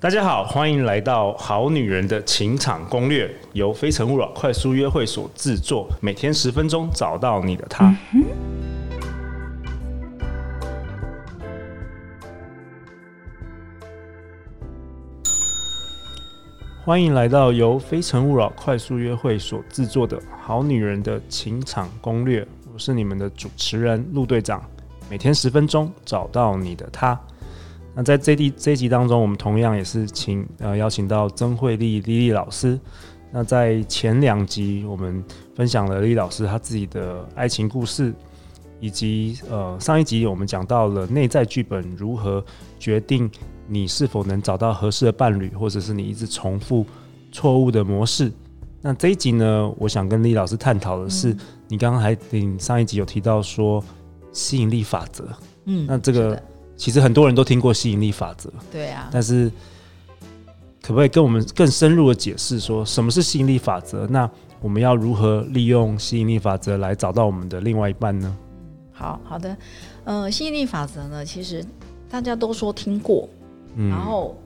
大家好，欢迎来到《好女人的情场攻略》，由非诚勿扰快速约会所制作，每天十分钟，找到你的他。嗯、欢迎来到由非诚勿扰快速约会所制作的《好女人的情场攻略》，我是你们的主持人陆队长，每天十分钟，找到你的他。那在这第这一集当中，我们同样也是请呃邀请到曾慧丽丽丽老师。那在前两集，我们分享了莉莉老师她自己的爱情故事，以及呃上一集我们讲到了内在剧本如何决定你是否能找到合适的伴侣，或者是你一直重复错误的模式。那这一集呢，我想跟莉莉老师探讨的是，嗯、你刚刚还你上一集有提到说吸引力法则，嗯，那这个。其实很多人都听过吸引力法则，对啊。但是，可不可以跟我们更深入的解释说什么是吸引力法则？那我们要如何利用吸引力法则来找到我们的另外一半呢？好好的，呃，吸引力法则呢，其实大家都说听过，嗯、然后，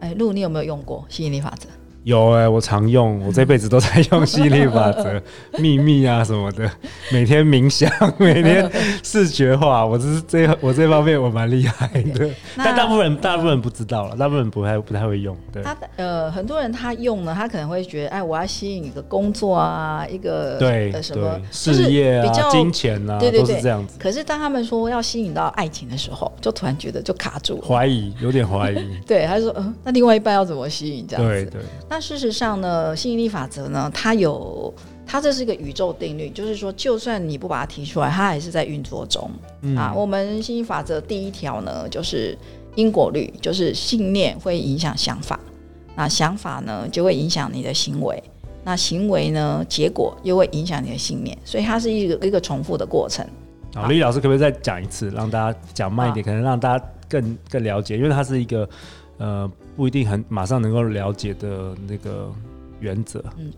哎，陆，你有没有用过吸引力法则？有哎、欸，我常用，我这辈子都在用吸引力法则、秘密啊什么的，每天冥想，每天视觉化，我这是这我这方面我蛮厉害的，但大部分人大部分人不知道了，大部分人不太不太会用。对，他呃很多人他用呢，他可能会觉得，哎，我要吸引一个工作啊，一个对什么事业啊，比较金钱啊，对对对，都是这样子。可是当他们说要吸引到爱情的时候，就突然觉得就卡住，怀疑，有点怀疑。对，他就说，嗯、呃，那另外一半要怎么吸引这样子？对对。那事实上呢，吸引力法则呢，它有，它这是一个宇宙定律，就是说，就算你不把它提出来，它还是在运作中。嗯、啊，我们吸引力法则第一条呢，就是因果律，就是信念会影响想法，那想法呢就会影响你的行为，那行为呢结果又会影响你的信念，所以它是一个一个重复的过程。好，李老师可不可以再讲一次，让大家讲慢一点，可能让大家更更了解，因为它是一个。呃，不一定很马上能够了解的那个原则，嗯，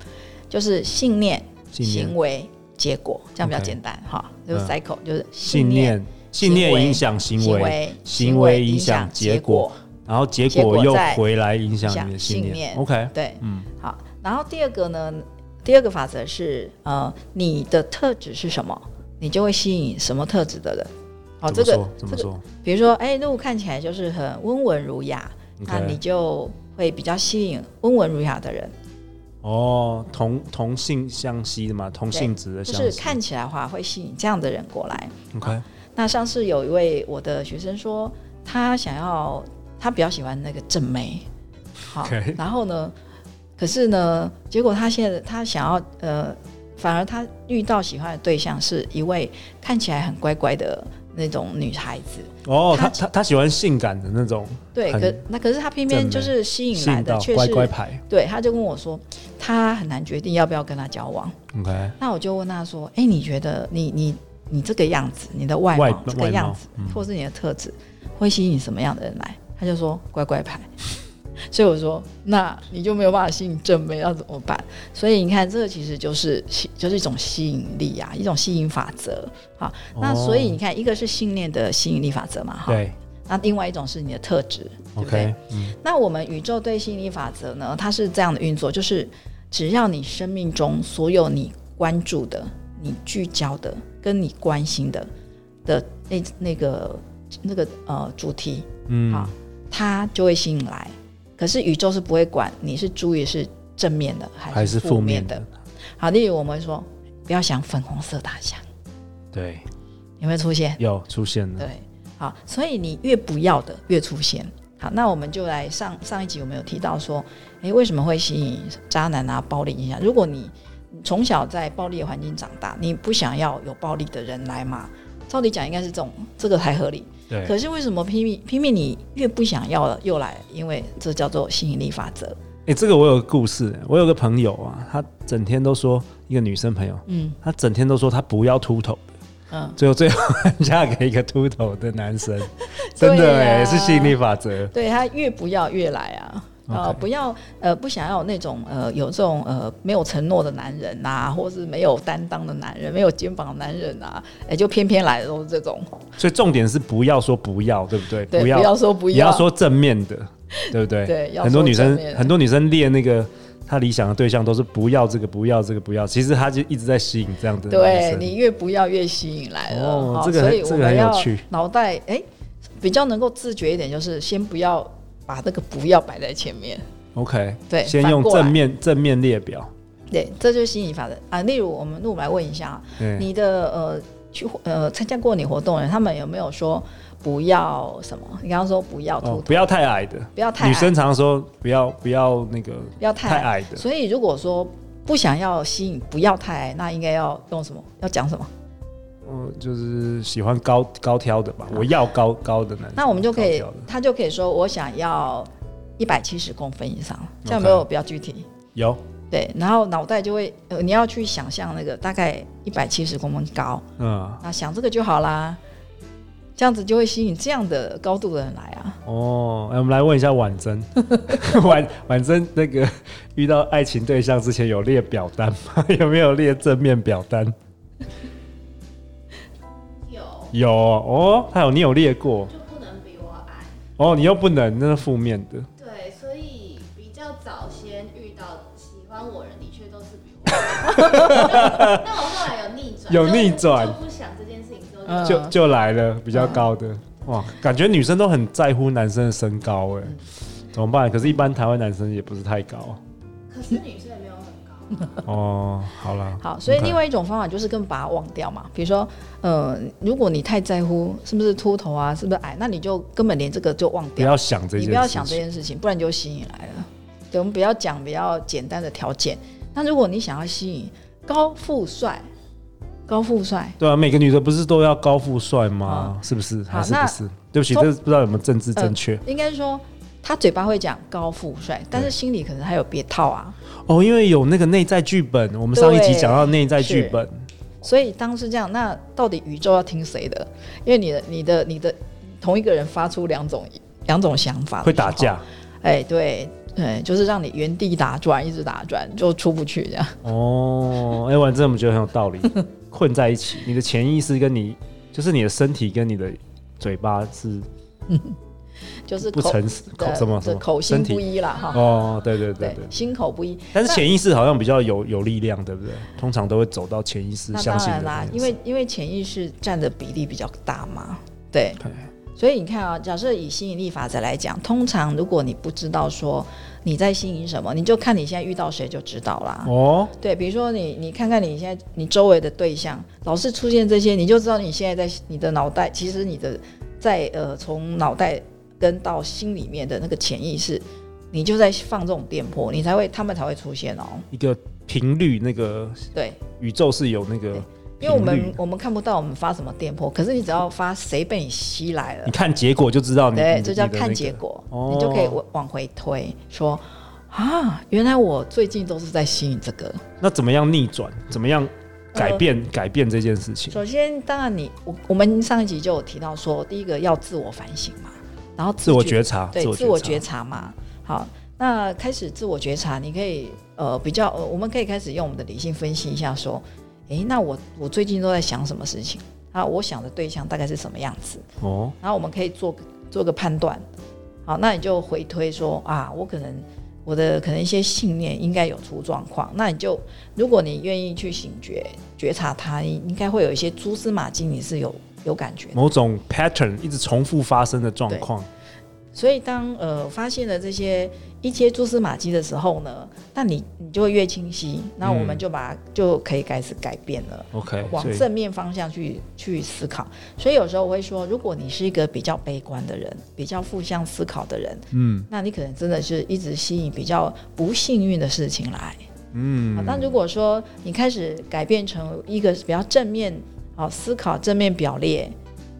就是信念、信念行为、结果，这样比较简单哈。就是 cycle，就是信念，信念影响行为，行为影响结果，然后结果又回来影响你的信念。OK，对，嗯，好。然后第二个呢，第二个法则是，呃，你的特质是什么，你就会吸引什么特质的人。哦，这个怎么说？比如说，哎，路看起来就是很温文儒雅。那你就会比较吸引温文儒雅的人哦，同同性相吸的嘛，同性质的，就是看起来的话会吸引这样的人过来。OK，那上次有一位我的学生说，他想要，他比较喜欢那个正妹，好.然后呢，可是呢，结果他现在他想要，呃，反而他遇到喜欢的对象是一位看起来很乖乖的。那种女孩子哦，她她她喜欢性感的那种，对，可那可是她偏偏就是吸引来的却是乖乖牌，对，她就跟我说，她很难决定要不要跟他交往。OK，那我就问她说，哎、欸，你觉得你你你这个样子，你的外貌这个样子，嗯、或是你的特质，会吸引什么样的人来？她就说乖乖牌。所以我说，那你就没有办法吸引正妹，要怎么办？所以你看，这个其实就是就是一种吸引力啊，一种吸引法则。好，哦、那所以你看，一个是信念的吸引力法则嘛，哈。对。那另外一种是你的特质，对不对那我们宇宙对吸引力法则呢，它是这样的运作，就是只要你生命中所有你关注的、你聚焦的、跟你关心的的那那个那个呃主题，嗯，好，它就会吸引来。可是宇宙是不会管你是注意是正面的还是负面的。好，例如我们说不要想粉红色大象，对，有没有出现？有出现了。对，好，所以你越不要的越出现。好，那我们就来上上一集，我们有提到说，诶，为什么会吸引渣男啊、暴力影响？如果你从小在暴力的环境长大，你不想要有暴力的人来嘛？照理讲应该是这种，这个才合理。对。可是为什么拼命拼命你越不想要了又来？因为这叫做吸引力法则。哎、欸，这个我有个故事，我有个朋友啊，他整天都说一个女生朋友，嗯，他整天都说他不要秃头，嗯，最后最后嫁给一个秃头的男生，真的哎、啊，是吸引力法则。对，他越不要越来啊。呃不要呃，不想要那种呃，有这种呃没有承诺的男人呐、啊，或是没有担当的男人，没有肩膀的男人啊，哎、欸，就偏偏来的都是这种。所以重点是不要说不要，对不对？对，不要，不要说不要，你要说正面的，对不对？对，很多女生很多女生练那个她理想的对象都是不要这个不要这个不要，其实她就一直在吸引这样的。对，你越不要越吸引来了。哦，这个很这个很有趣。脑袋哎，比较能够自觉一点，就是先不要把这个不要摆在前面。OK，对，先用正面正面列表。对，这就是吸引法则啊。例如，我们我们来问一下，你的呃去呃参加过你活动的人，他们有没有说不要什么？你刚刚说不要秃头，不要太矮的，不要太矮。女生常说不要不要那个不要太太矮的。所以如果说不想要吸引，不要太矮，那应该要用什么？要讲什么？嗯，就是喜欢高高挑的吧。我要高高的男生。那我们就可以，他就可以说我想要一百七十公分以上，这样有没有比较具体？有。对，然后脑袋就会，呃，你要去想象那个大概一百七十公分高，嗯，那想这个就好啦，这样子就会吸引这样的高度的人来啊。哦，哎，我们来问一下婉珍，婉婉珍那个遇到爱情对象之前有列表单吗？有没有列正面表单？有有哦，还有你有列过，就不能比我矮。哦，你又不能，那是负面的。那 我后来有逆转，有逆转，就不想这件事情之后，就就来了比较高的，哇，感觉女生都很在乎男生的身高，哎，怎么办？可是，一般台湾男生也不是太高，可是女生也没有。哦，好了，好，所以另外一种方法就是更把它忘掉嘛。比如说，呃，如果你太在乎是不是秃头啊，是不是矮，那你就根本连这个就忘掉，不要想这件，你不要想这件事情，不然就吸引来了。对，我们不要讲比较简单的条件。那如果你想要吸引高富帅，高富帅，对啊，每个女的不是都要高富帅吗？是不是？还是不是？对不起，这不知道有没有政治正确？应该说，他嘴巴会讲高富帅，但是心里可能还有别套啊。哦，因为有那个内在剧本，我们上一集讲到内在剧本，所以当时这样，那到底宇宙要听谁的？因为你的、你的、你的同一个人发出两种两种想法，会打架。哎，对。对，就是让你原地打转，一直打转，就出不去这样。哦，哎，完这我们觉得很有道理，困在一起。你的潜意识跟你，就是你的身体跟你的嘴巴是，就是不诚实，口什么什么口心不一啦哈。哦，对对对对，心口不一。但是潜意识好像比较有有力量，对不对？通常都会走到潜意识相信的。那当然啦，因为因为潜意识占的比例比较大嘛。对。所以你看啊，假设以吸引力法则来讲，通常如果你不知道说你在吸引什么，你就看你现在遇到谁就知道啦。哦，对，比如说你，你看看你现在你周围的对象老是出现这些，你就知道你现在在你的脑袋，其实你的在呃从脑袋跟到心里面的那个潜意识，你就在放这种电波，你才会他们才会出现哦。一个频率，那个对，宇宙是有那个。因为我们我们看不到我们发什么电波，可是你只要发谁被你吸来了，你看结果就知道你。对，这叫看结果，那个、你就可以往回推，说啊，原来我最近都是在吸引这个。那怎么样逆转？怎么样改变、呃、改变这件事情？首先，当然你我我们上一集就有提到说，第一个要自我反省嘛，然后自我觉察，对，自我觉察嘛。好，那开始自我觉察，你可以呃比较呃，我们可以开始用我们的理性分析一下说。诶，那我我最近都在想什么事情啊？我想的对象大概是什么样子？哦，然后我们可以做做个判断。好，那你就回推说啊，我可能我的可能一些信念应该有出状况。那你就如果你愿意去醒觉觉察它，你应该会有一些蛛丝马迹，你是有有感觉，某种 pattern 一直重复发生的状况。所以当呃发现了这些一些蛛丝马迹的时候呢，那你你就会越清晰，那我们就把、嗯、就可以开始改变了。OK，往正面方向去去思考。所以有时候我会说，如果你是一个比较悲观的人，比较负向思考的人，嗯，那你可能真的是一直吸引比较不幸运的事情来。嗯，好，那如果说你开始改变成一个比较正面好思考、正面表列。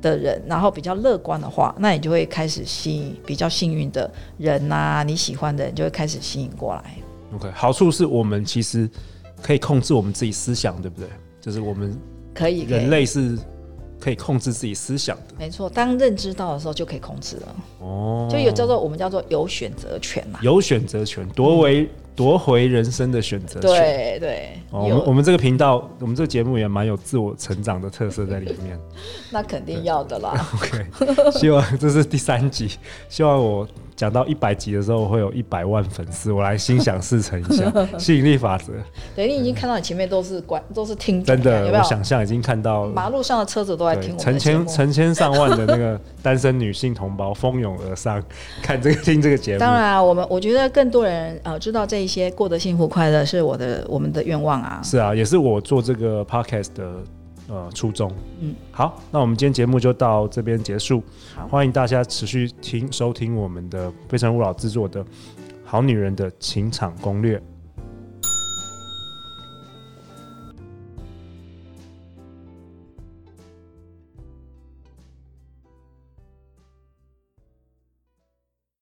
的人，然后比较乐观的话，那你就会开始吸引比较幸运的人呐、啊，你喜欢的人就会开始吸引过来。OK，好处是我们其实可以控制我们自己思想，对不对？就是我们可以人类是可以控制自己思想的。没错，当认知到的时候就可以控制了。哦，就有叫做我们叫做有选择权嘛，有选择权，夺为。嗯夺回人生的选择权。对对，哦、我们我们这个频道，我们这个节目也蛮有自我成长的特色在里面。那肯定要的啦。OK，希望这是第三集，希望我讲讲到一百集的时候会有一百万粉丝，我来心想事成一下，吸引力法则。对，你已经看到你前面都是观，都是听真的，有没有？我想象已经看到马路上的车子都在听我成千成千上万的那个单身女性同胞蜂拥而上 看这个听这个节目。当然啊，我们我觉得更多人呃知道这一些过得幸福快乐是我的我们的愿望啊。是啊，也是我做这个 podcast 的。呃，初衷。嗯，好，那我们今天节目就到这边结束。好，欢迎大家持续听收听我们的非诚勿扰制作的《好女人的情场攻略》。